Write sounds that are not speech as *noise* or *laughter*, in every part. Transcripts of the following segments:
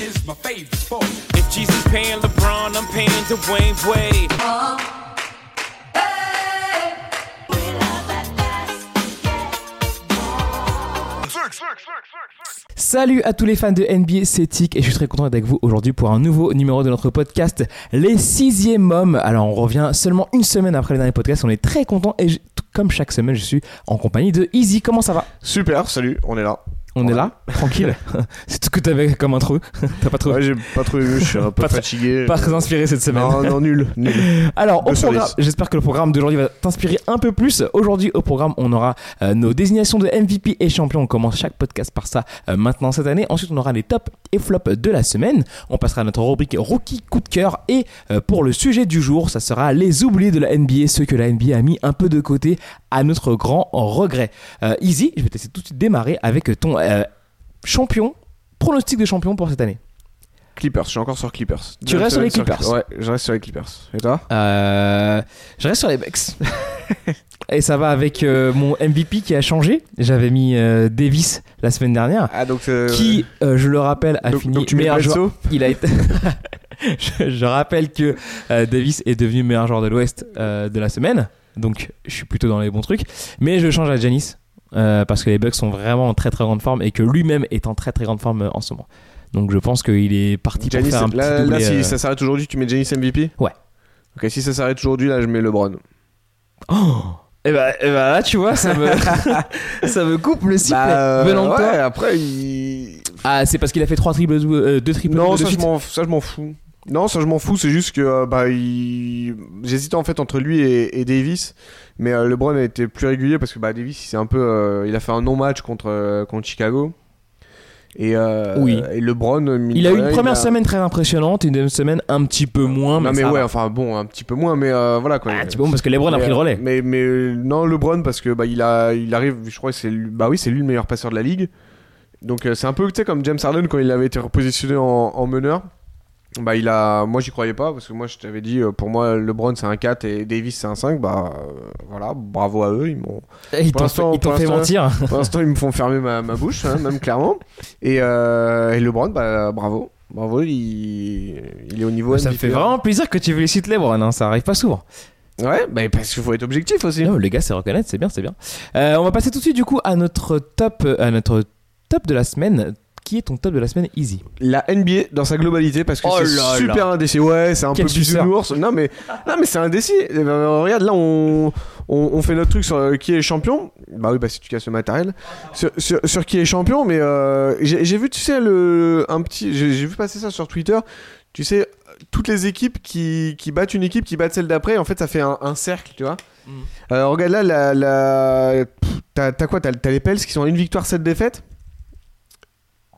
is my favorite sport. If Jesus paying LeBron, I'm paying Dwayne Wade. Salut à tous les fans de NBA, c'est Tic et je suis très content d'être avec vous aujourd'hui pour un nouveau numéro de notre podcast Les Sixième Hommes. Alors on revient seulement une semaine après le dernier podcast, on est très content et je- comme chaque semaine je suis en compagnie de Easy. Comment ça va? Super, salut, on est là. On est là, tranquille. *laughs* c'est tout ce que t'avais comme intro. *laughs* T'as pas trop, Ouais, j'ai pas trop aimé, je suis un peu Pas très- fatigué. pas très inspiré cette semaine. Non, non, nul, nul. *laughs* Alors, au programme, j'espère que le programme d'aujourd'hui va t'inspirer un peu plus. Aujourd'hui, au programme, on aura euh, nos désignations de MVP et champion. On commence chaque podcast par ça euh, maintenant cette année. Ensuite, on aura les tops et flops de la semaine. On passera à notre rubrique rookie coup de cœur. Et euh, pour le sujet du jour, ça sera les oubliés de la NBA, ceux que la NBA a mis un peu de côté à notre grand regret. Euh, Easy, je vais te laisser tout de suite démarrer avec ton euh, champion, pronostic de champion pour cette année. Clippers, je suis encore sur Clippers. Tu restes sur les Clippers Ouais, je reste sur les Clippers. Et toi? Euh, je reste sur les Bucks. *laughs* Et ça va avec euh, mon MVP qui a changé. J'avais mis euh, Davis la semaine dernière, Ah, donc. qui, je le rappelle, a donc, fini donc tu mets meilleur joueur. Il a été. *laughs* je, je rappelle que Davis est devenu meilleur joueur de l'Ouest de la semaine. Donc, je suis plutôt dans les bons trucs. Mais je change à Janis parce que les Bucks sont vraiment en très très grande forme et que lui-même est en très très grande forme en ce moment. Donc, je pense qu'il est parti pour Giannis, faire un là, petit là, doublé. si euh, ça s'arrête aujourd'hui, tu mets Janis MVP Ouais. Ok, si ça s'arrête aujourd'hui, là, je mets LeBron. Oh et bah, eh bah là, tu vois, ça me, *laughs* ça me coupe le sifflet. Bah, venant de ouais, toi. après, il. Ah, c'est parce qu'il a fait trois triples, euh, deux triples Non, de ça je, ça, je m'en fous. Non, ça, je m'en fous. C'est juste que euh, bah, il... j'hésitais en fait entre lui et, et Davis. Mais euh, LeBron a été plus régulier parce que bah, Davis, il, un peu, euh, il a fait un non-match contre, euh, contre Chicago. Et, euh, Oui. et LeBron, Il a eu une rien, première a- semaine très impressionnante, une deuxième semaine un petit peu moins. Non, mais ouais, va. enfin bon, un petit peu moins, mais euh, voilà quoi. Ah, un petit peu moins parce que LeBron a Mais, pris le euh, relais. Mais, mais euh, non, LeBron, parce que bah, il, a, il arrive, je crois que c'est lui, bah oui, c'est lui le meilleur passeur de la ligue. Donc euh, c'est un peu tu sais, comme James Harden quand il avait été repositionné en, en meneur. Bah, il a, moi j'y croyais pas parce que moi je t'avais dit euh, pour moi LeBron c'est un 4 et Davis c'est un 5. Bah euh, voilà, bravo à eux. Ils m'ont, Ils t'ont fait, mentir. *laughs* pour l'instant ils me font fermer ma, ma bouche, hein, même clairement. Et, euh, et LeBron, bah bravo. Bravo, il, il est au niveau Ça me fait vraiment plaisir que tu félicites LeBron, hein, ça arrive pas souvent. Ouais, bah, parce qu'il faut être objectif aussi. Non, les gars, c'est reconnaître, c'est bien, c'est bien. Euh, on va passer tout de suite du coup à notre top, à notre top de la semaine. Qui est ton top de la semaine Easy La NBA dans sa globalité parce que Oh c'est là super indécis. Ouais, c'est un Quel peu bisounours. Non mais non mais c'est indécis. Eh ben, regarde là on, on on fait notre truc sur euh, qui est champion. Bah oui bah si tu casses le matériel sur, sur, sur qui est champion mais euh, j'ai vu tu sais le un petit j'ai vu passer ça sur Twitter. Tu sais toutes les équipes qui, qui battent une équipe qui battent celle d'après en fait ça fait un, un cercle tu vois. Mhm. Euh, regarde là la, la t'as quoi? T'as t'as les Pels qui sont à une victoire 7 défaites.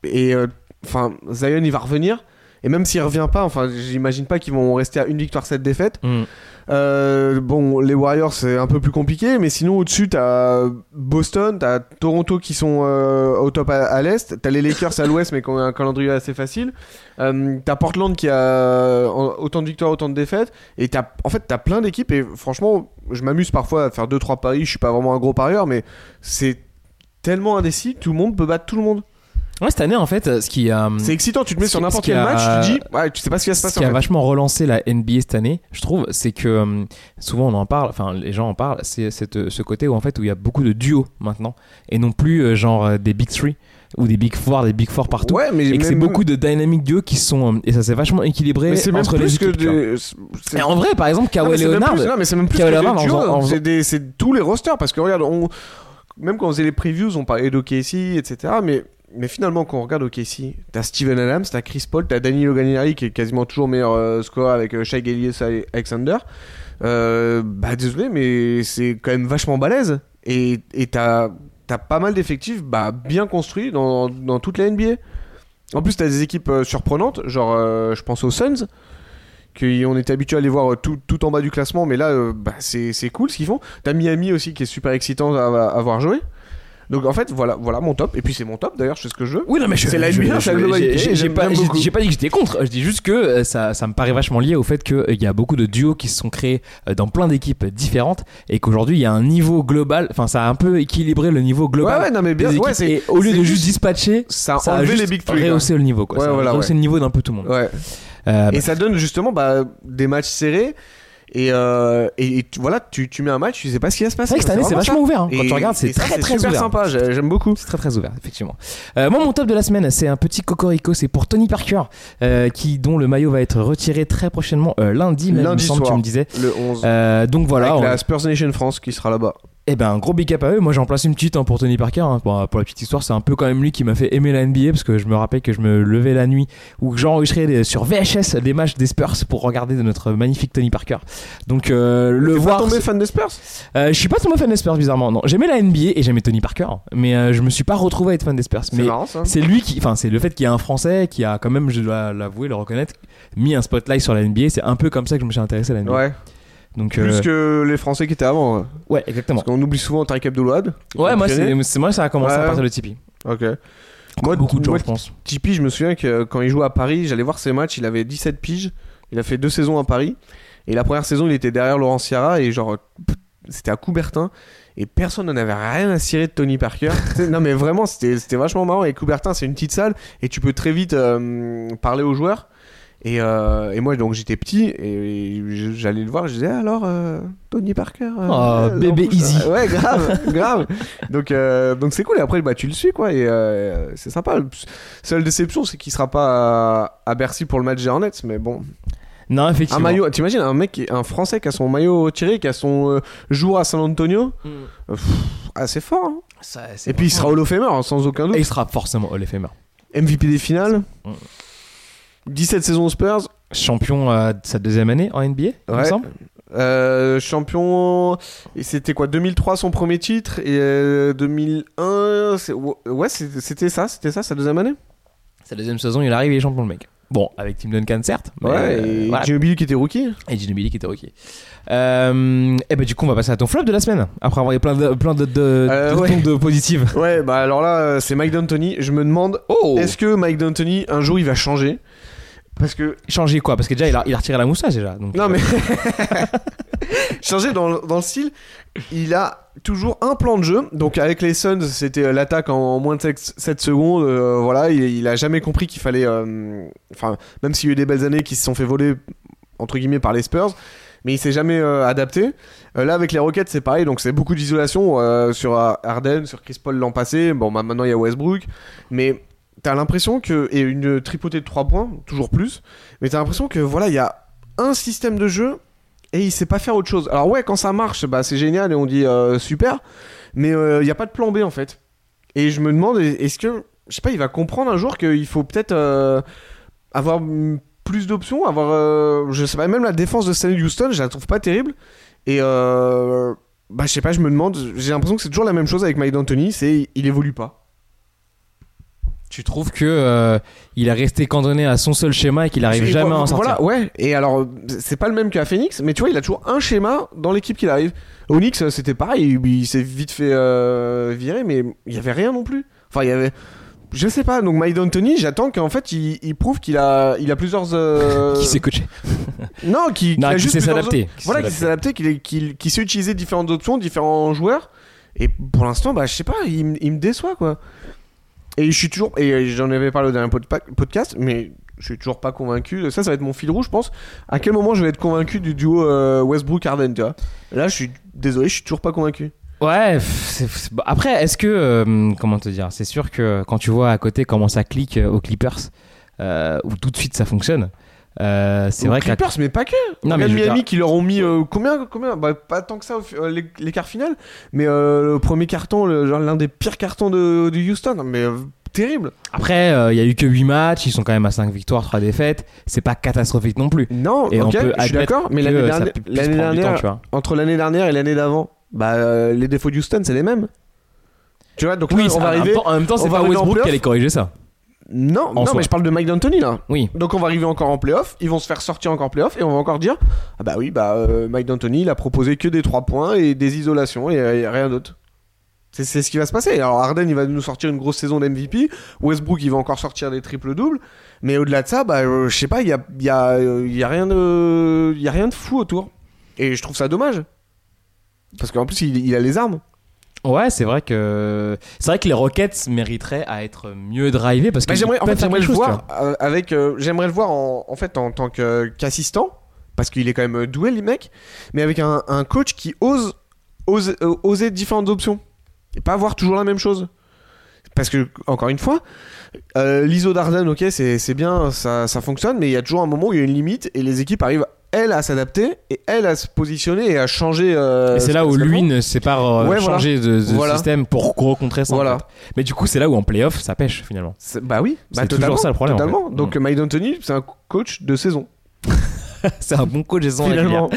Et euh, enfin Zion il va revenir. Et même s'il revient pas, enfin, j'imagine pas qu'ils vont rester à une victoire, 7 défaites. Hmm. Euh, bon, les Warriors, c'est un peu plus compliqué, mais sinon, au-dessus, t'as Boston, t'as Toronto qui sont euh, au top à, à l'est, t'as les Lakers à l'ouest, mais qui ont un calendrier assez facile. Euh, t'as Portland qui a autant de victoires, autant de défaites. Et t'as, en fait, t'as plein d'équipes, et franchement, je m'amuse parfois à faire 2-3 paris, je suis pas vraiment un gros parieur, mais c'est tellement indécis, tout le monde peut battre tout le monde. Ouais, cette année en fait, ce qui a, C'est excitant, tu te mets Ce sur qui- n'importe ce qui quel a- match, tu te dis, ouais, tu sais pas ce qui va se ce passer qui en a fait. vachement relancé la NBA cette année, je trouve, c'est que hum, souvent on en parle, enfin les gens en parlent, c'est ce côté où en fait où il y a beaucoup de duos maintenant et non plus euh, genre euh, des big three ou des big four, des big four partout. Ouais, mais Et que c'est même- beaucoup de dynamic duos qui sont euh, et ça s'est vachement équilibré Mais c'est même entre les plus que équipes. vois. des. c'est- Et en vrai, par exemple, Kawhi c'est même Leonard, plus- Non, mais c'est même plus que Kawhi Leonard c'est c'est tous les rosters parce que regarde, on même quand on faisait les previews, on parlait d'OKC, etc. Mais mais finalement, quand on regarde OKC, t'as Steven Adams, t'as Chris Paul, t'as Danilo Gallinari qui est quasiment toujours meilleur euh, score avec euh, Shai Gilgeous Alexander. Euh, bah désolé, mais c'est quand même vachement balèze. Et et t'as t'as pas mal d'effectifs bah, bien construits dans, dans toute la NBA. En plus, t'as des équipes euh, surprenantes, genre je pense aux Suns, qu'on était habitué à les voir tout, tout en bas du classement, mais là, bah, c'est c'est cool ce qu'ils font. T'as Miami aussi qui est super excitant à, à voir jouer. Donc en fait, voilà, voilà mon top. Et puis c'est mon top d'ailleurs, je fais ce que je veux. Oui, non, mais je- C'est la NBA, je- c'est la globalité, j'ai- pas, pas dit que j'étais contre. Je dis juste que euh, ça, ça me paraît vachement lié au fait qu'il y a beaucoup de duos qui se sont créés euh, dans plein d'équipes différentes et qu'aujourd'hui il y a un niveau global. Enfin, ça a un peu équilibré le niveau Ouais, global. ouais, non, mais bien, ouais, et au lieu de juste dispatcher, Ça a ça a juste les big three. rehaussé le niveau. Quoi. Ouais, ça a voilà, rehaussé ouais. le niveau d'un peu tout le monde. Ouais. Euh, Et bah, ça donne justement bah, des matchs serrés. Et, euh, et, et tu- voilà, tu, tu mets un match, tu sais pas ce qui va se c'est passer. vrai que cette année c'est vachement ça. ouvert. hein. Quand Et- tu regardes, c'est très très super ouvert. sympa, j'ai- j'aime beaucoup. C'est très très ouvert, effectivement. Euh, moi, mon top de la semaine, c'est un petit cocorico. C'est pour Tony Parker, euh, qui dont le maillot va être retiré très prochainement euh, lundi. Même, Lundi soir. tu me disais. Le 11. Euh, donc voilà. avec on- la Spurs Nation France qui sera là-bas. Eh ben, un gros big up à eux. Moi, j'en place une petite hein, pour Tony Parker. hein. Pour, pour la petite histoire, c'est un peu quand même lui qui m'a fait aimer la NBA parce que je me rappelle que je me levais la nuit ou que j'enregistrais sur VHS des matchs des Spurs pour regarder de notre magnifique Tony Parker. Donc, euh, le voir. pas tombé fan des Spurs? Euh, je suis pas tombé fan des Spurs, bizarrement. Non, j'aimais la NBA et j'aimais Tony Parker, mais euh, je me suis pas retrouvé à être fan des Spurs. C'est Mais marrant ça. c'est lui qui, enfin, c'est le fait qu'il y a un Français qui a quand même, je dois l'avouer, le reconnaître, mis un spotlight sur la NBA. C'est un peu comme ça que je me suis intéressé à la NBA. Ouais. Donc, Plus euh, que les Français qui étaient avant. ouais. ouais, exactement. Parce qu'on oublie souvent Tariq Abdelouad. Ouais, moi, c'est moi, ça a commencé à partir de Tipeee. Ok. Moi, beaucoup de gens, je pense. Tipeee, je me souviens que euh, quand il jouait à Paris, j'allais voir ses matchs, il avait 17 piges. Il a fait deux saisons à Paris. Et la première saison, il était derrière Laurent Sierra et genre, c'était à Coubertin. Et personne n'en avait rien à cirer de Tony Parker. *laughs* Non, mais vraiment, c'était c'était vachement marrant. Et Coubertin, c'est une petite salle et tu peux très vite euh, parler aux joueurs. Et, euh, et moi, donc, j'étais petit et j'allais le voir. Je disais, alors, euh, Tony Parker. euh, Oh, bébé easy. Ouais, grave, *laughs* grave. Donc, donc c'est cool. Et après, bah, tu le suis, quoi. Et c'est sympa. Seule déception, c'est qu'il sera pas à, à Bercy pour le match des Hornets. Mais bon, Non, un effectivement. maillot. T'imagines un mec, qui- un Français qui a son maillot tiré, qui a son jour à San Antonio. Mm. C'est fort. hein. Ça, Et puis, il sera Hall of Famer, hein, sans aucun Et doute. il sera forcément Hall of Famer. MVP des finales. Mm. 17 saisons aux Spurs. Champion euh, de sa deuxième année en NBA, il me semble. Euh, champion. Et c'était quoi 2003 son premier titre et euh, 2001. c'est- Ouais, c'était ça, c'était ça sa deuxième année? Sa deuxième saison, il arrive, il est champion le mec. Bon, avec Tim Duncan certes, mais Ouais, euh, et voilà. Ginobili qui était rookie. Et Ginobili qui était rookie. Euh, et bah du coup, on va passer à ton flop de la semaine. Après avoir eu plein de plein de, de, Euh, de ouais. de positives. Ouais, bah alors là, euh, c'est Mike D'Antoni. Je me demande, Oh est-ce que Mike D'Antoni, un jour, il va changer? Parce que. Changer quoi? Parce que déjà, il a, il a retiré la moustache déjà. Donc, Non, mais. *laughs* *laughs* changer dans, dans le style, il a toujours un plan de jeu. Donc, avec les Suns, c'était euh, l'attaque en moins de 7 secondes. euh, voilà, il, il a jamais compris qu'il fallait. euh, Enfin, même s'il y a eu des belles années qui se sont fait voler, entre guillemets, par les Spurs. Mais il s'est jamais euh, adapté. Euh, là, avec les Rockets, c'est pareil. Donc, c'est beaucoup d'isolation euh, sur euh, Harden, sur Chris Paul l'an passé. Bon, bah, maintenant, il y a Westbrook. Mais t'as l'impression que. Et une tripotée de 3 points, toujours plus. Mais t'as l'impression que, voilà, il y a un système de jeu et il sait pas faire autre chose. Alors, ouais, quand ça marche, bah, c'est génial et on dit euh, super. Mais il n'y a pas de plan B, en fait. Et je me demande, est-ce que. Je sais pas, il va comprendre un jour qu'il faut peut-être euh, avoir plus d'options, avoir. euh, je sais pas, même la défense de Stanley Houston, je la trouve pas terrible. Et. Euh, bah, je sais pas, je me demande. J'ai l'impression que c'est toujours la même chose avec Mike D'Antoni, c'est il évolue pas. Tu trouves que euh, il est resté cantonné à son seul schéma et qu'il arrive Et jamais voilà, à en sortir Voilà, ouais. Et alors, c'est pas le même qu'à Phoenix, mais tu vois, il a toujours un schéma dans l'équipe qu'il arrive. Onyx, c'était pareil, il, il s'est vite fait euh, virer, mais il y avait rien non plus. Enfin, il y avait. Je sais pas, donc Mike D'Antoni, j'attends qu'en fait il, il prouve qu'il a, il a plusieurs. euh, *laughs* Qui s'est coaché *laughs* Non, qui, Non, a juste sait s'adapter. Voilà, qui sait s'adapter, qu'il qu'il qu'il sait utiliser différentes options, différents joueurs. Et pour l'instant, bah, je sais pas, il me déçoit quoi. Et je suis toujours. Et j'en avais parlé au dernier podcast, mais je suis toujours pas convaincu. Ça, ça va être mon fil rouge, je pense. À quel moment je vais être convaincu du duo euh, Westbrook-Harden, tu vois? Là, je suis désolé, je suis toujours pas convaincu. Ouais, bon, après, est-ce que. euh, comment te dire? C'est sûr que quand tu vois à côté comment ça clique euh, aux Clippers, euh, où tout de suite ça fonctionne, euh, c'est vrai que. la- mais pas que. Non, mais Miami dire- qui leur ont mis euh, combien, combien? Bah, Pas tant que ça, euh, l'é- l'écart final. Mais euh, le premier carton, l'un des pires cartons de, de Houston. Mais terrible. Après, il y a eu que 8 matchs, ils sont quand même à 5 victoires, 3 défaites. C'est pas catastrophique non plus. Non, Et on peut je suis d'accord, mais l'année dernière, temps, dernière tu vois. entre l'année dernière et l'année d'avant, bah, les défauts d'Houston, c'est les mêmes. Tu vois, donc là, Oui, on ça- va arriver. en même temps, on c'est pas Westbrook qui allait corriger ça. Non, non soi. mais je parle de Mike D'Antoni là. Oui. Donc on va arriver encore en playoff, ils vont se faire sortir encore en playoff et on va encore dire Ah bah oui, bah euh, Mike D'Antoni il a proposé que des 3 points et des isolations et, et rien d'autre. C'est ce qui va se passer. Alors Harden, il va nous sortir une grosse saison d'MVP. Westbrook, il va encore sortir des triples-doubles. Mais au-delà de ça, bah, euh, je sais pas, il y a, y, a, il y a rien de, y a rien de fou autour. Et je trouve ça dommage. Parce qu'en plus, il, il a les armes. Ouais, c'est vrai que c'est vrai que les Rockets mériteraient à être mieux drivés parce que Bah, j'aimerais, en fait, faire j'aimerais le chose, voir euh, avec, euh, j'aimerais le voir en, en fait en tant qu'assistant, parce qu'il est quand même doué, les mecs, mais avec un, un coach qui ose, ose euh, oser différentes options et pas avoir toujours la même chose. Parce que encore une fois, euh, l'ISO d'Arden, ok, c'est, c'est bien, ça, ça fonctionne, mais il y a toujours un moment où il y a une limite et les équipes arrivent elles à s'adapter et elles à se positionner et à changer. euh, Et c'est là où lui ne sait pas euh, Ouais, voilà. changer de, de Voilà. système pour recontrer ça. en Voilà. fait. Mais du coup, c'est là où en playoff, ça pêche finalement. Bah oui, bah C'est toujours totalement, ça, le problème, en Totalement. fait. Donc Mm. Mike D'Antoni, c'est un coach de saison. *laughs* c'est un bon coach de saison Finalement.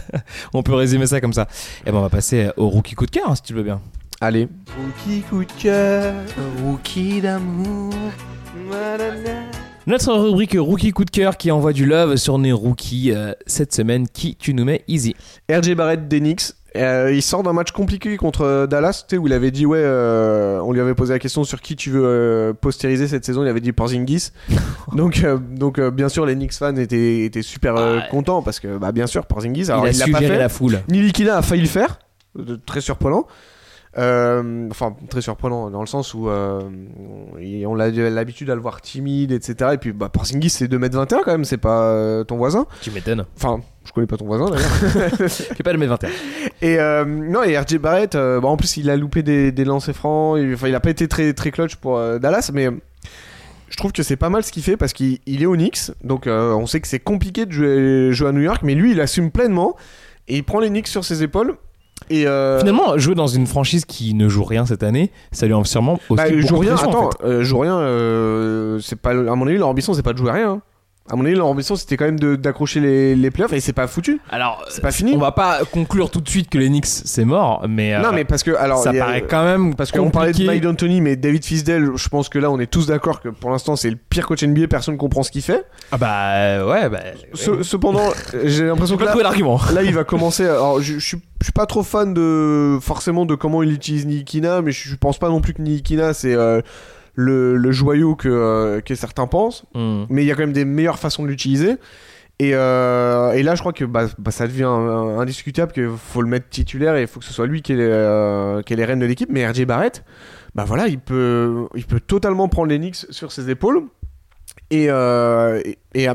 *laughs* On peut résumer ça comme ça. Et ben on va passer au rookie coup de cœur, hein, si tu le veux bien. Allez. Rookie coup de cœur, rookie d'amour. Notre rubrique rookie coup de cœur qui envoie du love sur nos rookies euh, cette semaine. Qui tu nous mets easy? RJ Barrett d'Enix. Euh, il sort d'un match compliqué contre euh, Dallas, où il avait dit ouais, euh, on lui avait posé la question sur qui tu veux postériser cette saison, il avait dit Porzingis. *laughs* donc, donc bien sûr, les Knicks fans étaient, étaient super Ah, contents parce que bah bien sûr Porzingis, alors Il a il l'a su pas gérer fait. la foule. Nilikina a failli le faire, très surprenant. Euh, enfin, très surprenant dans le sens où euh, il- on a l'habitude à le voir timide, etc. Et puis, bah, Porzingis, c'est 2m21 quand même, c'est pas euh, ton voisin. Tu m'étonnes. Enfin, je connais pas ton voisin d'ailleurs. *laughs* Fais pas le mettre 21. Et euh, non, et RJ Barrett, euh, bah, en plus, il a loupé des, des lancers francs. Il, enfin, il a pas été très, très clutch pour euh, Dallas, mais je trouve que c'est pas mal ce qu'il fait parce qu'il il est au Knicks. Donc, euh, on sait que c'est compliqué de jouer, jouer à New York, mais lui, il assume pleinement et il prend les Knicks sur ses épaules. Et euh, Finalement, jouer dans une franchise qui ne joue rien cette année, ça lui a sûrement aussi bah, joue rien. pression, en Attends, fait. euh, joue rien. euh, c'est pas, à mon avis, leur ambition, c'est pas de jouer à rien. À mon avis, leur ambition, c'était quand même d'accrocher les, les playoffs et c'est pas foutu. Alors, C'est pas fini. on va pas conclure tout de suite que les Knicks c'est mort, mais euh, non, mais parce que alors ça a- paraît quand même Parce qu'on parlait de. Mike D'Antoni, mais David Fisdale, je pense que là, on est tous d'accord que pour l'instant, c'est le pire coach NBA, personne comprend ce qu'il fait. Ah bah ouais, bah. Ouais. cependant, j'ai l'impression On que là, là, il va commencer. Alors, je, je suis, je suis pas trop fan de forcément de comment il utilise Nikina, mais je, je pense pas non plus que Nikina, c'est euh, le, le joyau que, euh, que certains pensent. Hmm. Mais il y a quand même des meilleures façons de l'utiliser. Et, euh, et là, je crois que bah, bah, ça devient indiscutable qu'il faut le mettre titulaire et il faut que ce soit lui qui est les, euh, qui est les rênes de l'équipe. Mais RJ Barrett, bah voilà, il peut, il peut totalement prendre les Knicks sur ses épaules. Et, euh, et, et,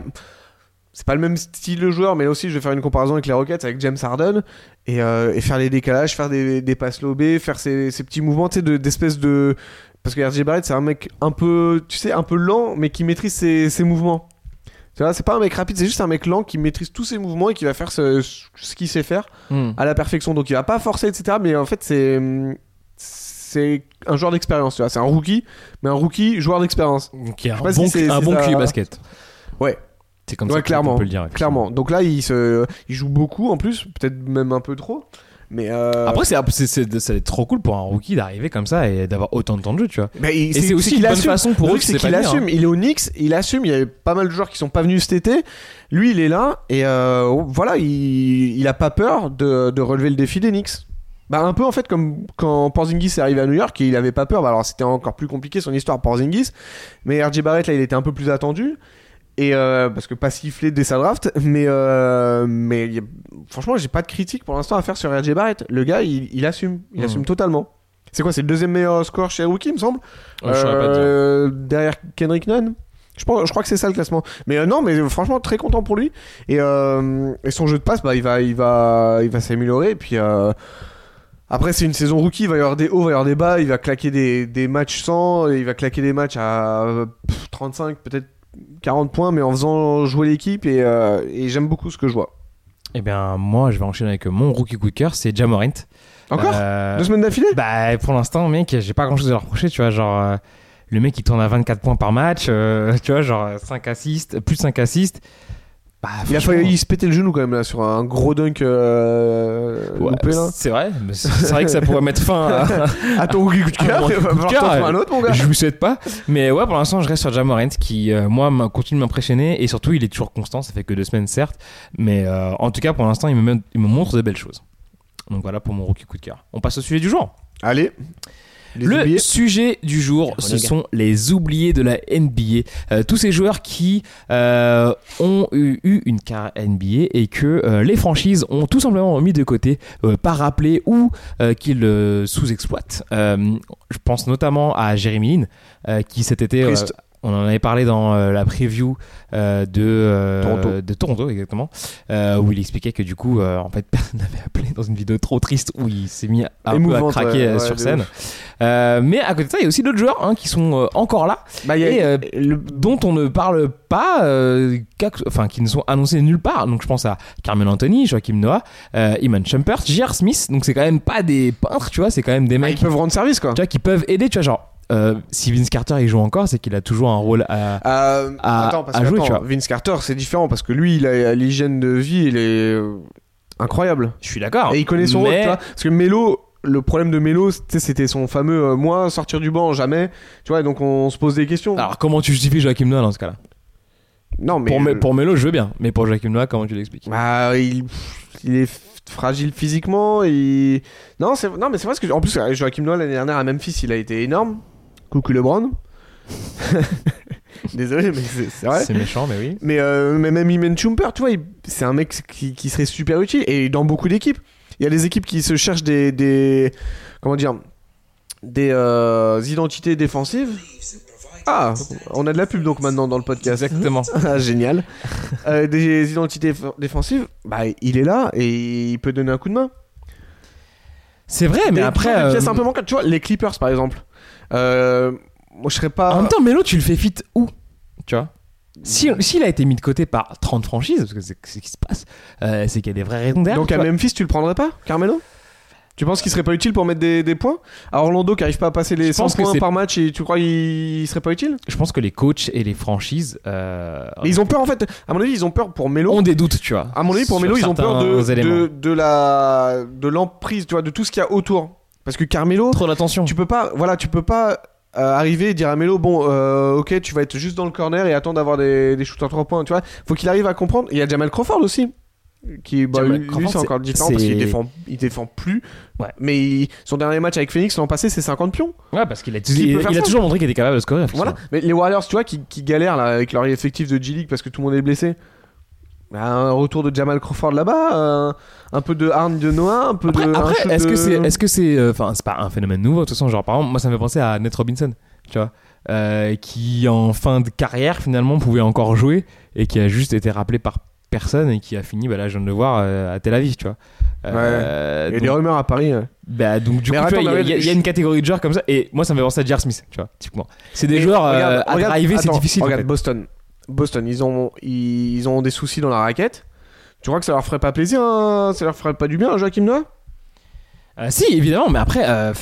c'est pas le même style de joueur, mais là aussi, je vais faire une comparaison avec les Rockets, avec James Harden, et, faire les décalages, faire des, des passes lobées, faire ces, ces petits mouvements, tu sais, de- d'espèce de. Parce que RJ Barrett, c'est un mec un peu, tu sais, un peu lent, mais qui maîtrise ses, ses mouvements. Tu vois, c'est pas un mec rapide, c'est juste un mec lent qui maîtrise tous ses mouvements et qui va faire ce, ce qu'il sait faire Hmm. à la perfection. Donc il va pas forcer, etc. Mais en fait, c'est c'est un joueur d'expérience. Tu vois, c'est un rookie, mais un rookie joueur d'expérience. Donc, il y a un si bon, c'est- un bon ça. QI basket. Ouais. C'est comme Ouais, ça clairement, qu'on peut le dire. Clairement. Donc là, il se, il joue beaucoup en plus, peut-être même un peu trop. Mais euh, Après, c'est, c'est, c'est- ça va être trop cool pour un rookie d'arriver comme ça et d'avoir autant de temps de jeu, tu vois. bah, il- Et c'est aussi une bonne assume. façon pour eux c'est qu'il assume. hein. Il est au Knicks, il assume. Il y a pas mal de joueurs qui sont pas venus cet été. Lui, il est là et euh, voilà, il, il a pas peur de, de relever le défi des Knicks. Bah un peu en fait comme quand Porzingis est arrivé à New York, il avait pas peur. Bah, alors c'était encore plus compliqué son histoire Porzingis, mais RJ Barrett là, il était un peu plus attendu. Et euh, parce que pas sifflé dès sa draft, mais euh, mais il y a- franchement j'ai pas de critique pour l'instant à faire sur RJ Barrett. Le gars il, il assume, il Mhm. assume totalement. C'est quoi, c'est le deuxième meilleur score chez Rookie, il me semble? Euh. Euh, derrière Kendrick Nunn? Je, pense, je crois que c'est ça le classement. Mais euh, non, mais franchement très content pour lui. Et, et son jeu de passe, bah il va, il va, il va s'améliorer. Et puis après c'est une saison rookie, il va y avoir des hauts, il va y avoir des bas. Il va claquer des, des matchs 100, et il va claquer des matchs à euh, pff, 35, peut-être 40 points, mais en faisant jouer l'équipe. Et, euh, et j'aime beaucoup ce que je vois. Eh bien, moi, je vais enchaîner avec mon rookie coup de cœur, c'est Jamorant. Encore Euh, Deux semaines d'affilée? Bah, pour l'instant, mec, j'ai pas grand chose à leur reprocher, tu vois. Genre, euh, le mec, il tourne à 24 points par match, *laughs* tu vois, genre 5 assists, plus de 5 assists. Bah, Il a failli se péter le genou quand même là sur un gros dunk euh, ouais, loupé là. c'est vrai, c'est vrai que ça pourrait mettre fin à. *laughs* À ton rookie coup de *laughs* cœur, un autre mon gars. je vous souhaite pas. Mais ouais, pour l'instant, je reste sur Jamorant qui, euh, moi, continue de m'impressionner. Et surtout, il est toujours constant. Ça fait que deux semaines, certes. Mais euh, en tout cas, pour l'instant, il me, il me montre de belles choses. Donc voilà pour mon rookie coup de cœur. On passe au sujet du jour. Allez. Les le oubliés. sujet du jour, ce sont les oubliés de la NBA. Euh, tous ces joueurs qui euh, ont eu, eu une carrière NBA et que euh, les franchises ont tout simplement mis de côté, pas rappelé ou qu'ils sous-exploitent. Je pense notamment à Jeremy Lin, qui cet été, Triste. On en avait parlé dans euh, la preview euh, de, euh, Toronto. de Toronto, exactement, où il expliquait que du coup, en fait, *laughs* personne n'avait appelé dans une vidéo trop triste où il s'est mis un peu à craquer ouais, sur scène. mais à côté de ça, il y a aussi d'autres joueurs hein, qui sont encore là Bah, a- et le- dont on ne parle pas, enfin qui ne sont annoncés nulle part. Donc je pense à Carmel Anthony, Joachim Noah, Iman Shumpert, J.R. Smith. Donc c'est quand même pas des peintres, tu vois, c'est quand même des Ah, mecs ils peuvent rendre service quoi. tu vois, qui peuvent aider. Tu vois, genre euh, si Vince Carter il joue encore, c'est qu'il a toujours un rôle à. Euh, à- attends, parce à que jouer, attends, tu vois. Vince Carter, c'est différent parce que lui, il a l'hygiène de vie, il est euh, incroyable. Je suis d'accord. Et il connaît son rôle, mais- tu vois. Parce que Melo, le problème de Melo, c'était son fameux euh, moi sortir du banc jamais. Tu vois, donc on se pose des questions. Alors comment tu justifies Joachim Noah dans ce cas-là? Non, mais Pour, Me- pour Melo, je veux bien, mais pour Joachim Noah, comment tu l'expliques? Bah, il, il est fragile physiquement. Il... Non, c'est non, mais c'est vrai parce que en plus Joachim Noah l'année dernière à Memphis, il a été énorme. Coucou LeBron. *laughs* Désolé, mais c'est vrai. C'est méchant, mais oui. Mais, euh, mais même Iman Shumpert, tu vois, c'est un mec qui, qui serait super utile. Et dans beaucoup d'équipes, il y a des équipes qui se cherchent des. des comment dire Des euh, identités défensives. Ah, on a de la pub donc maintenant dans le podcast. Exactement. *laughs* Ah, Génial. Euh, des identités défensives, bah, il est là et il peut donner un coup de main. C'est vrai, mais Des- après. euh. Tu vois, les Clippers par exemple. Euh, moi, je serais pas. En même temps, Melo, tu le fais fit où Tu vois? Si, S'il a été mis de côté par 30 franchises, parce que c'est ce qui se passe, euh, c'est qu'il y a des vraies raisons derrière. Donc à vois. Memphis, tu le prendrais pas, Carmelo? Tu penses qu'il serait pas utile pour mettre des, des points? À Orlando qui arrive pas à passer les Je 100 pense que points par match et tu crois qu'il il serait pas utile? Je pense que les coachs et les franchises euh, Mais ils ont peur en fait, à mon avis, ils ont peur pour Melo. ont des doutes, tu vois. À mon avis, pour Melo, ils ont peur de, de, de la de l'emprise, tu vois, de tout ce qu'il y a autour. Parce que Carmelo, Trop d'attention. tu peux pas, voilà, tu peux pas euh, arriver et dire à Melo, bon, euh, ok, tu vas être juste dans le corner et attendre d'avoir des, des shooters 3 points, tu vois. Faut qu'il arrive à comprendre. Il y a Jamal Crawford aussi. Qui, bah, lui, c'est encore différent parce qu'il défend, il défend plus. Ouais. Mais il- son dernier match avec Phoenix l'an passé, c'est 50 pions. Ouais, parce qu'il a, il, a toujours montré qu'il était capable de scorer. Voilà. Mais les Warriors, tu vois, qui, qui galèrent là avec leur effectif de G-League parce que tout le monde est blessé. Bah, Un retour de Jamal Crawford là-bas, un, un peu de Arne de Noah, un peu Après, de. après, est-ce de- que c'est, est-ce que c'est, euh, enfin, c'est pas un phénomène nouveau de toute façon. Genre, par exemple, moi, ça me fait penser à Nate Robinson, tu vois, euh, qui en fin de carrière finalement pouvait encore jouer et qui a juste été rappelé par personne et qui a fini, bah là, je viens de le voir euh, à Tel Aviv, tu vois. Euh, Il y a donc- des rumeurs à Paris. ouais. Bah, donc du Mais coup, il y a- y, y une catégorie de joueurs comme ça. Et moi, ça me fait penser à J.R. Smith, tu vois, typiquement. C'est des joueurs euh, regarde, à regarde, driver, c'est difficile. en Regarde fait. Boston. Boston, ils ont, ils, ils ont des soucis dans la raquette. Tu crois que ça leur ferait pas plaisir hein? Ça leur ferait pas du bien, Joachim Noah? Euh, si, évidemment, mais après, euh,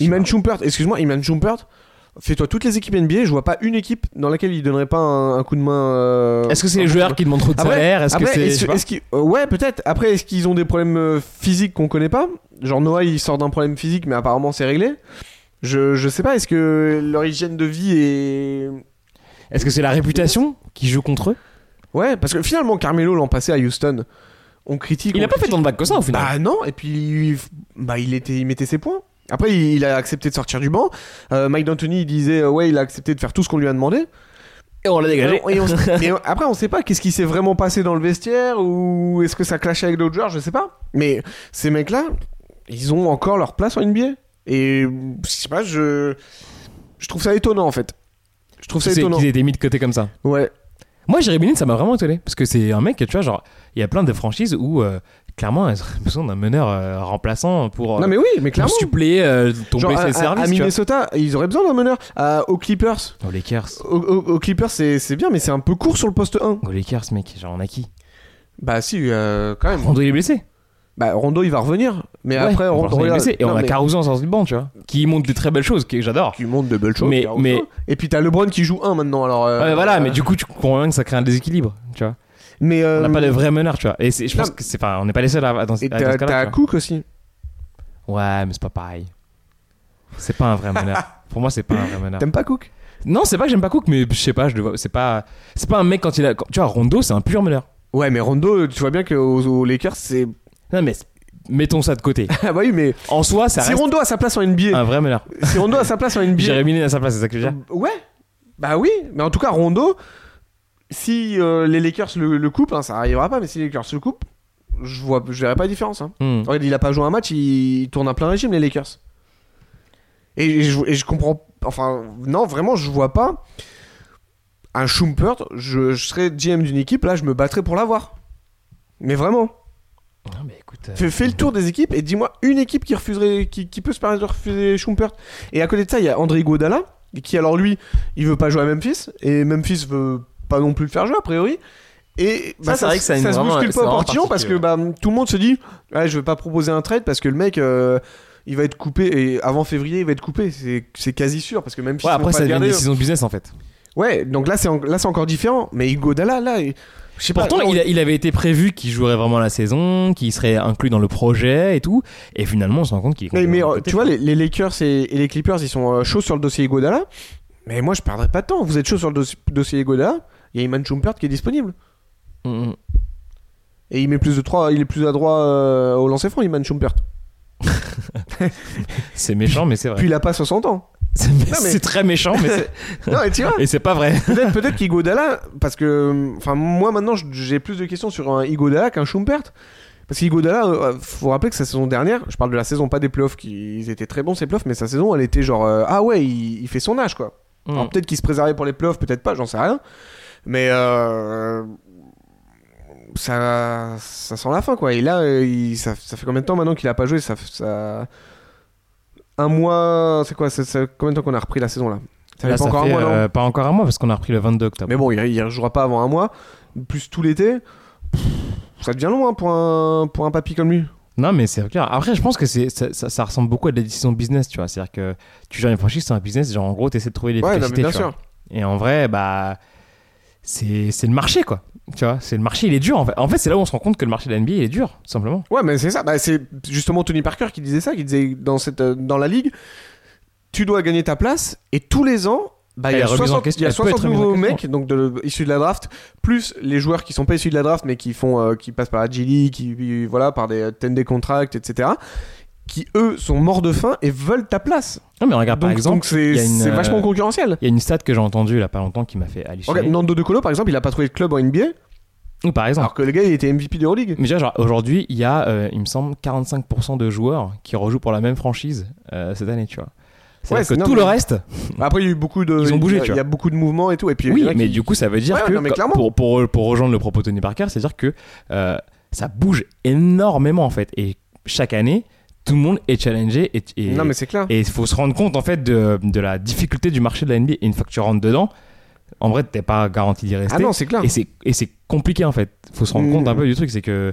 Iman pas. Shumpert, excuse-moi, Iman Shumpert, fais-toi toutes les équipes NBA, je vois pas une équipe dans laquelle il donnerait pas un, un coup de main. euh, Est-ce que c'est les joueurs qui demandent trop de Après- salaire? Est-ce que c'est. euh, ouais, peut-être. Après, est-ce qu'ils ont des problèmes physiques qu'on connaît pas? Genre Noah, il sort d'un problème physique, mais apparemment c'est réglé. Je, je sais pas, est-ce que leur hygiène de vie est. Est-ce que c'est la réputation qui joue contre eux? Ouais, parce que finalement, Carmelo l'an passé à Houston, on critique. Il on a pas fait tant de bacs que ça au final. Bah non, et puis bah il était, il mettait ses points. Après, il, il a accepté de sortir du banc. Euh, Mike D'Antoni, il disait euh, ouais, il a accepté de faire tout ce qu'on lui a demandé. Et on l'a dégagé. Et on- *laughs* mais on- après, on sait pas qu'est-ce qui s'est vraiment passé dans le vestiaire ou est-ce que ça clashait avec d'autres joueurs, je sais pas. Mais ces mecs-là, ils ont encore leur place en NBA. Et je sais pas, je je trouve ça étonnant en fait. Je trouve ça étonnant. qu'ils aient été mis de côté comme ça. Ouais. Moi, Jérémy Lin, ça m'a vraiment étonné. Parce que c'est un mec, tu vois, genre, il y a plein de franchises où, euh, clairement, elles *laughs* auraient besoin d'un meneur euh, remplaçant pour, euh, Non mais oui, mais pour clairement. suppléer euh, ton Genre, blessé à, de service. à. Minnesota, ils auraient besoin d'un meneur. Aux Clippers, Aux Lakers. aux, aux- aux Clippers, c'est bien, mais c'est un peu court sur le poste 1. Aux Lakers, mec, genre, on a qui? Bah si, quand même. Rondo, il est blessé. Bah Rondo, il va revenir. Mais Ouais, après, Rondo, regarde- blessé. Et non, on a mais- Caruso en sortie de banc, tu vois, qui montre des très belles choses, que j'adore. qui monte de belles choses. Mais- mais- Et puis t'as LeBron qui joue 1 maintenant. Alors, euh, Ouais, voilà, euh, mais du coup, tu comprends bien que ça crée un déséquilibre, tu vois. mais, euh, On n'a pas de vrai meneur, tu vois. Et je pense non. que c'est, enfin, on n'est pas les seuls à, dans, Et à dans t'as ce. Cook aussi. Ouais, mais c'est pas pareil. C'est pas un vrai meneur. *laughs* Pour moi, c'est pas un vrai meneur. T'aimes pas Cook? Non, c'est pas que j'aime pas Cook, mais je sais pas, je le vois. C'est pas, c'est pas un mec quand il a. tu vois, Rondo, c'est un pur meneur. Ouais, mais Rondo, tu vois bien qu'aux aux Lakers, c'est. Non, mais mettons ça de côté. *laughs* Ah bah oui, mais En soi, ça si reste Rondo a sa place en NBA, un vrai meneur. si Rondo a sa place en NBA, Jérémy Lin à sa place, c'est ça que je veux dire. Ouais, bah oui, mais en tout cas, Rondo, si euh, les Lakers le, le coupent, hein, ça arrivera pas, mais si les Lakers le coupent, je vois, je verrai pas la différence. Hein. Hmm. Regarde, il a pas joué un match, il, il tourne à plein régime, les Lakers. Et, je, et je comprends, enfin, non, vraiment, je vois pas un Schumpert, je, je serais GM d'une équipe, là, je me battrais pour l'avoir. Mais vraiment, Mais écoute, euh, fais, fais le tour des équipes et dis-moi une équipe qui refuserait, qui, qui peut se permettre de refuser Schumpert. Et à côté de ça, il y a André Godala, qui alors lui, il veut pas jouer à Memphis, et Memphis veut pas non plus le faire jouer a priori. Et bah, Ça, c'est vrai que ça a une se bouscule pas au portillon parce que bah, tout le monde se dit, ouais, je vais pas proposer un trade parce que le mec. euh, il va être coupé et avant février il va être coupé c'est quasi sûr parce que Memphis ouais, ils vont après, pas ça devient une décision de business en fait. ouais donc là c'est en- là c'est encore différent mais Godala là il- pas Pourtant, il, a- il avait été prévu qu'il jouerait vraiment la saison, qu'il serait inclus dans le projet et tout. Et finalement, on se rend compte qu'il est Mais, mais, euh, côté, tu vois, les, les Lakers et, et les Clippers, ils sont euh, chauds sur le dossier Godala. Mais moi, je perdrais pas de temps. Vous êtes chaud sur le dossier- dossier Godala. Il y a Iman Shumpert qui est disponible. Mm, mm. Et il met plus de 3, il est plus adroit euh, au lancer franc, Iman Shumpert. *laughs* C'est méchant, mais c'est vrai. Puis il a pas 60 ans. C'est mais- très méchant, mais *laughs* non, mais tu vois, *laughs* et c'est pas vrai. peut-être *laughs* peut-être qu'Igodala, parce que, enfin, moi maintenant, j'ai plus de questions sur un Igodala qu'un Shumpert. Parce qu'Igodala, euh, faut rappeler que sa saison dernière, je parle de la saison, pas des playoffs, qui ils étaient très bons ces playoffs, mais sa saison, elle était genre, euh, ah ouais, il, il fait son âge quoi. Alors Mm. peut-être qu'il se préservait pour les playoffs, peut-être pas, j'en sais rien. Mais euh, ça, ça sent la fin quoi. Et là, euh, il- ça, ça fait combien de temps maintenant qu'il a pas joué? Ça, ça... Un mois, c'est quoi c'est, c'est combien de temps qu'on a repris la saison là? Ça Là, fait pas ça encore fait, un mois, non? euh, pas encore un mois parce qu'on a repris le 22 octobre. Mais bon, il, il rejouera pas avant un mois, plus tout l'été. Pff, Ça devient long hein, pour, un, pour un papy comme lui. Non, mais c'est clair. Après, je pense que c'est, ça, ça- ça ressemble beaucoup à des décisions business, tu vois. C'est-à-dire que tu gères une franchise, c'est un business, genre en gros, tu essaies de trouver Ouais, non, mais l'efficacité. bien tu vois. sûr. Et en vrai, bah, c'est, c'est le marché, quoi. Tu vois, c'est le marché, il est dur. En fait, en fait c'est là où on se rend compte que le marché de la NBA, il est dur, tout simplement. Ouais, mais c'est ça. Bah, c'est justement Tony Parker qui disait ça, qui disait dans, cette, euh, dans la ligue, tu dois gagner ta place et tous les ans, bah, il y a est remise en 60, question- il y a elle peut 60 être remise en nouveaux mecs donc de, issus de la draft, plus les joueurs qui sont pas issus de la draft mais qui font, euh, qui passent par la G League, qui qui- voilà par des 10 day contracts, etc. Qui eux sont morts de faim et veulent ta place. Non, mais regarde, donc par exemple, donc c'est euh, vachement concurrentiel. il y a une stat que j'ai entendue là pas longtemps qui m'a fait halluciner. Regarde, Nando De Colo par exemple, il a pas trouvé de club en NBA, Ou par exemple, alors que le gars il était MVP d'Euroleague. Mais déjà, aujourd'hui, il y a, euh, il me semble, 45% de joueurs qui rejouent pour la même franchise euh, cette année, tu vois. C'est Ouais, que non, tout mais- le reste, Après il y a eu beaucoup de, Ils ont bougé, il y a- tu vois. Il y a beaucoup de mouvements et tout. Et puis oui, mais qui- du coup, ça veut dire Ouais, que non, mais pour, pour, pour rejoindre le propos de Tony Parker, c'est-à-dire que euh, ça bouge énormément en fait. Et chaque année, tout le monde est challengé et et- Non mais c'est clair. et il faut se rendre compte en fait de, de la difficulté du marché de la NBA. Et une fois que tu rentres dedans, en vrai, t'es pas garanti d'y rester. Ah non c'est clair. Et c'est et c'est compliqué en fait. Faut se rendre Mm. compte un peu du truc, c'est que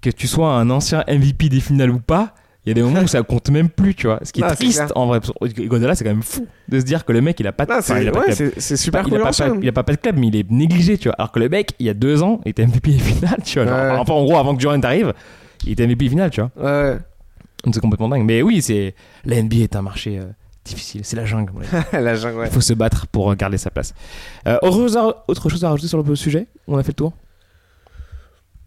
que tu sois un ancien MVP des finales ou pas, il y a des moments où ça compte même plus, tu vois. Ce qui est *laughs* triste en vrai. Godala, c'est quand même fou de se dire que le mec, il a pas de, c'est pas ouais, super il a, pas, il a pas, de club, mais il est négligé, tu vois. Alors que le mec, il y a deux ans, il était MVP des finales, tu vois. Genre. Enfin, en gros, avant que Durant arrive, il était MVP des finales, tu vois. Ouais. Donc, C'est complètement dingue. Mais oui, c'est la NBA est un marché euh, difficile. C'est la jungle. *laughs* La jungle, ouais. Il faut se battre pour euh, garder sa place. Euh, autre, chose à rajouter sur le sujet? On a fait le tour?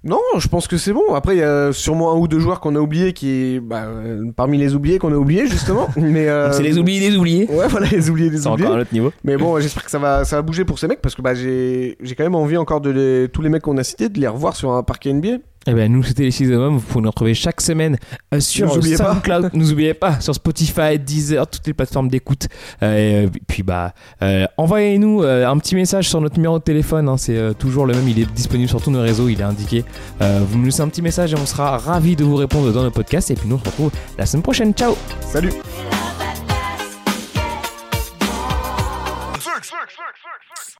Non, je pense que c'est bon. Après, il y a sûrement un ou deux joueurs qu'on a oubliés qui, bah, euh, parmi les oubliés qu'on a oubliés justement. *laughs* Mais euh, C'est les oubliés des oubliés. Ouais, voilà, les oubliés des C'est oubliés. encore un autre niveau. Mais bon, j'espère que ça va, ça va bouger pour ces mecs parce que bah, j'ai, j'ai quand même envie encore de les, tous les mecs qu'on a cités de les revoir sur un parquet NBA. Eh ben nous c'était les 6 hommes, vous pouvez nous retrouver chaque semaine euh, sur Nous oubliez pas. SoundCloud, nous oubliez pas sur Spotify, Deezer, toutes les plateformes d'écoute. Euh, et puis bah euh, envoyez-nous euh, un petit message sur notre numéro de téléphone, hein, c'est euh, toujours le même, il est disponible sur tous nos réseaux, il est indiqué. Euh, vous nous laissez un petit message et on sera ravis de vous répondre dans le podcast. Et puis nous on se retrouve la semaine prochaine. Ciao Salut